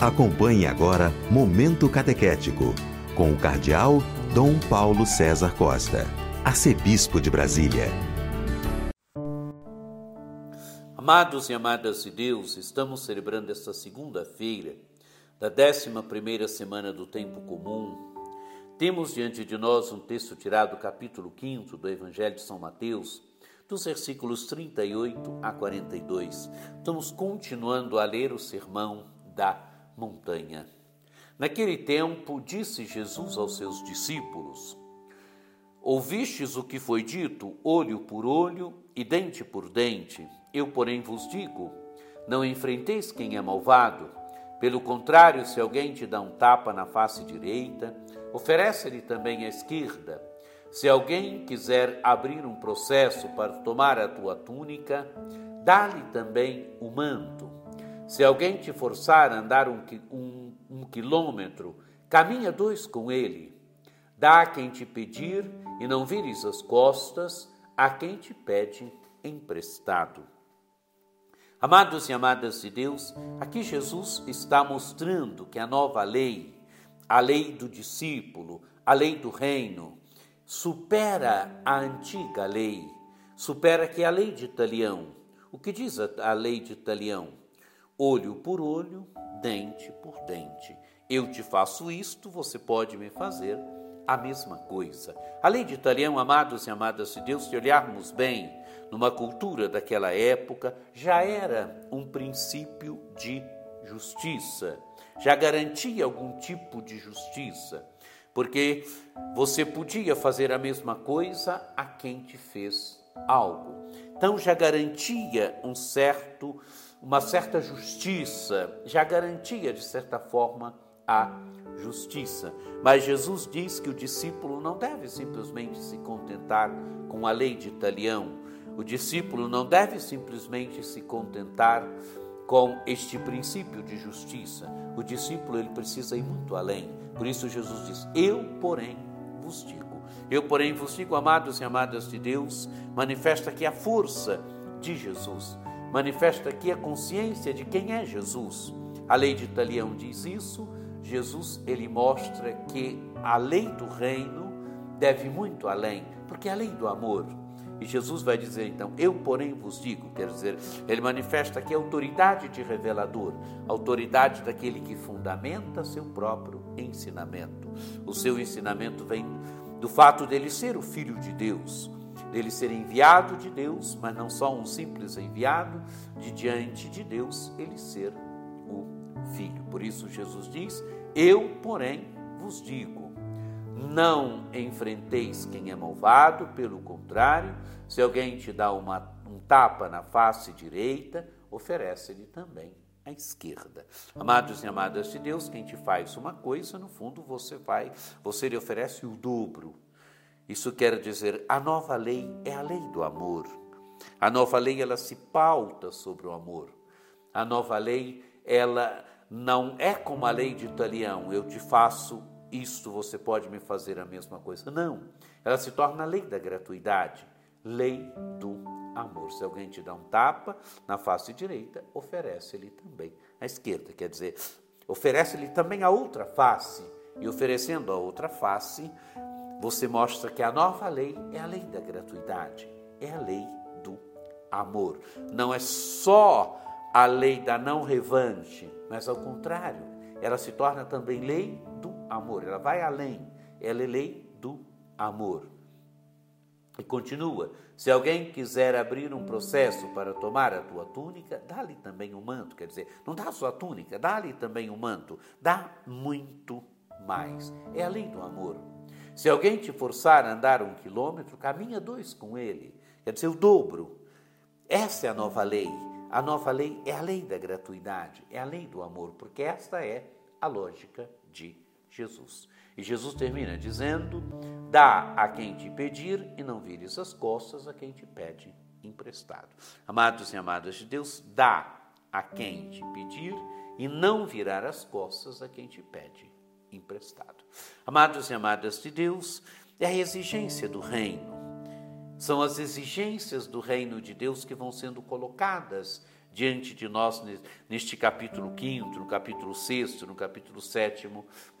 Acompanhe agora Momento Catequético, com o Cardeal Dom Paulo César Costa, Arcebispo de Brasília. Amados e amadas de Deus, estamos celebrando esta segunda-feira da 11 semana do Tempo Comum. Temos diante de nós um texto tirado do capítulo 5 do Evangelho de São Mateus, dos versículos 38 a 42. Estamos continuando a ler o sermão da montanha. Naquele tempo, disse Jesus aos seus discípulos: Ouvistes o que foi dito, olho por olho e dente por dente. Eu, porém, vos digo: não enfrenteis quem é malvado. Pelo contrário, se alguém te dá um tapa na face direita, oferece-lhe também a esquerda. Se alguém quiser abrir um processo para tomar a tua túnica, dá-lhe também o manto. Se alguém te forçar a andar um, um, um quilômetro, caminha dois com ele. Dá a quem te pedir e não vires as costas a quem te pede emprestado. Amados e amadas de Deus, aqui Jesus está mostrando que a nova lei, a lei do discípulo, a lei do reino, supera a antiga lei, supera que é a lei de Italião. O que diz a lei de Italião? Olho por olho, dente por dente. Eu te faço isto, você pode me fazer a mesma coisa. A lei de Italião, amados e amadas de Deus, se olharmos bem, numa cultura daquela época, já era um princípio de justiça, já garantia algum tipo de justiça, porque você podia fazer a mesma coisa a quem te fez algo. Então já garantia um certo uma certa justiça, já garantia, de certa forma, a justiça. Mas Jesus diz que o discípulo não deve simplesmente se contentar com a lei de Italião, o discípulo não deve simplesmente se contentar com este princípio de justiça. O discípulo ele precisa ir muito além. Por isso Jesus diz: Eu, porém, vos digo. Eu, porém, vos digo, amados e amadas de Deus, manifesta aqui a força de Jesus manifesta aqui a consciência de quem é Jesus. A lei de Italião diz isso. Jesus ele mostra que a lei do reino deve muito além, porque é a lei do amor. E Jesus vai dizer então: Eu, porém, vos digo, quer dizer, ele manifesta aqui a autoridade de revelador, autoridade daquele que fundamenta seu próprio ensinamento. O seu ensinamento vem do fato dele ser o filho de Deus dele ser enviado de Deus, mas não só um simples enviado, de diante de Deus ele ser o Filho. Por isso Jesus diz: Eu, porém, vos digo, não enfrenteis quem é malvado, pelo contrário, se alguém te dá uma, um tapa na face direita, oferece-lhe também a esquerda. Amados e amadas de Deus, quem te faz uma coisa, no fundo você vai, você lhe oferece o dobro isso quer dizer, a nova lei é a lei do amor. A nova lei ela se pauta sobre o amor. A nova lei ela não é como a lei de Italião, eu te faço isto, você pode me fazer a mesma coisa. Não, ela se torna a lei da gratuidade, lei do amor. Se alguém te dá um tapa na face direita, oferece-lhe também a esquerda, quer dizer, oferece-lhe também a outra face. E oferecendo a outra face, você mostra que a nova lei é a lei da gratuidade, é a lei do amor. Não é só a lei da não revanche, mas ao contrário, ela se torna também lei do amor. Ela vai além, ela é lei do amor. E continua: se alguém quiser abrir um processo para tomar a tua túnica, dá-lhe também o um manto. Quer dizer, não dá só a túnica, dá-lhe também o um manto. Dá muito mais. É a lei do amor. Se alguém te forçar a andar um quilômetro, caminha dois com ele. Quer dizer, o dobro. Essa é a nova lei. A nova lei é a lei da gratuidade, é a lei do amor, porque esta é a lógica de Jesus. E Jesus termina dizendo: Dá a quem te pedir e não vires as costas a quem te pede emprestado. Amados e amadas de Deus, dá a quem te pedir e não virar as costas a quem te pede emprestado. Amados e amadas de Deus, é a exigência do reino. São as exigências do reino de Deus que vão sendo colocadas diante de nós neste capítulo 5, no capítulo 6, no capítulo 7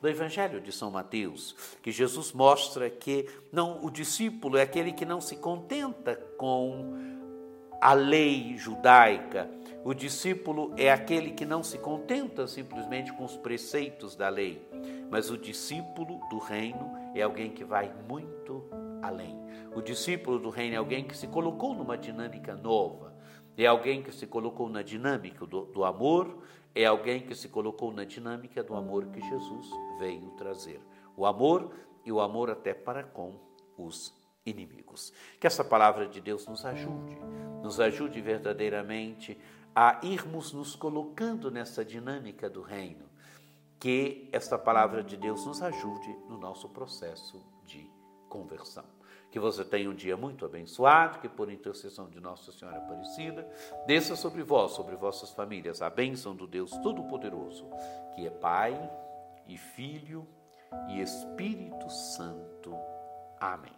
do Evangelho de São Mateus, que Jesus mostra que não o discípulo é aquele que não se contenta com a lei judaica. O discípulo é aquele que não se contenta simplesmente com os preceitos da lei, mas o discípulo do reino é alguém que vai muito além. O discípulo do reino é alguém que se colocou numa dinâmica nova, é alguém que se colocou na dinâmica do, do amor, é alguém que se colocou na dinâmica do amor que Jesus veio trazer. O amor e o amor até para com os inimigos. Que essa palavra de Deus nos ajude, nos ajude verdadeiramente a irmos nos colocando nessa dinâmica do reino. Que esta palavra de Deus nos ajude no nosso processo de conversão. Que você tenha um dia muito abençoado, que por intercessão de Nossa Senhora Aparecida, desça sobre vós, sobre vossas famílias, a bênção do Deus Todo-Poderoso, que é Pai e Filho e Espírito Santo. Amém.